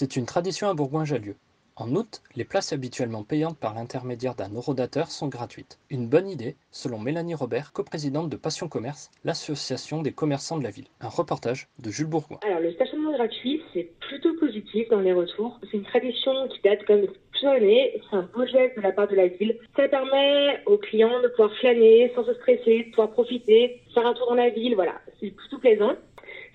C'est une tradition à Bourgoin-Jallieu. En août, les places habituellement payantes par l'intermédiaire d'un eurodateur sont gratuites. Une bonne idée, selon Mélanie Robert, coprésidente de Passion Commerce, l'association des commerçants de la ville. Un reportage de Jules Bourgoin. Alors le stationnement gratuit, c'est plutôt positif dans les retours. C'est une tradition qui date comme plusieurs années. C'est un beau geste de la part de la ville. Ça permet aux clients de pouvoir flâner sans se stresser, de pouvoir profiter, faire un tour dans la ville. Voilà, c'est plutôt plaisant.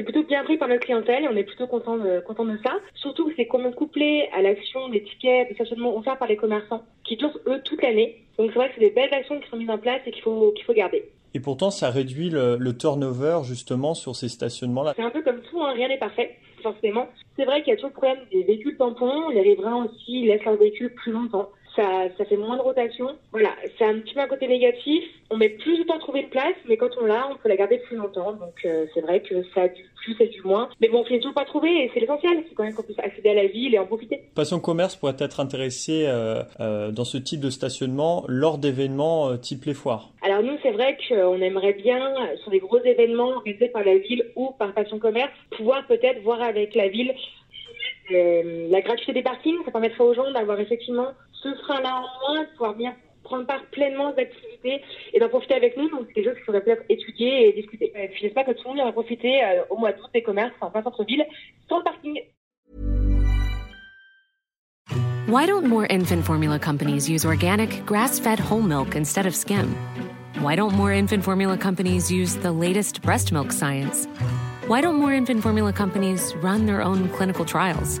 C'est plutôt bien pris par notre clientèle et on est plutôt content de, content de ça. Surtout que c'est comme couplé à l'action des tickets de stationnement offerts par les commerçants qui tournent eux toute l'année. Donc c'est vrai que c'est des belles actions qui sont mises en place et qu'il faut, qu'il faut garder. Et pourtant, ça réduit le, le turnover justement sur ces stationnements-là. C'est un peu comme tout, hein, rien n'est parfait, forcément. C'est vrai qu'il y a toujours le problème des véhicules tampons. Les riverains aussi laissent leurs véhicules plus longtemps. Ça, ça fait moins de rotation. Voilà, c'est un petit peu un côté négatif. On met plus de temps à trouver une place, mais quand on l'a, on peut la garder plus longtemps. Donc euh, c'est vrai que ça a du plus et du moins. Mais bon, on finit toujours pas trouver et c'est l'essentiel. C'est quand même qu'on puisse accéder à la ville et en profiter. Passion Commerce pourrait être intéressé euh, euh, dans ce type de stationnement lors d'événements euh, type les foires. Alors nous, c'est vrai qu'on aimerait bien, sur des gros événements organisés par la ville ou par Passion Commerce, pouvoir peut-être voir avec la ville euh, la gratuité des parkings. Ça permettrait aux gens d'avoir effectivement ce frein-là en moins, de pouvoir venir prendre part pleinement aux activités et d'en profiter avec nous. Donc c'est quelque chose qu'il faudrait peut-être étudier et discuter. Et puis j'espère que tout le monde va profiter euh, au mois d'août des commerces en plein centre-ville sans parking. Why don't more infant formula companies use organic, grass fed whole milk instead of skim? Why don't more infant formula companies use the latest breast milk science? Why don't more infant formula companies run their own clinical trials?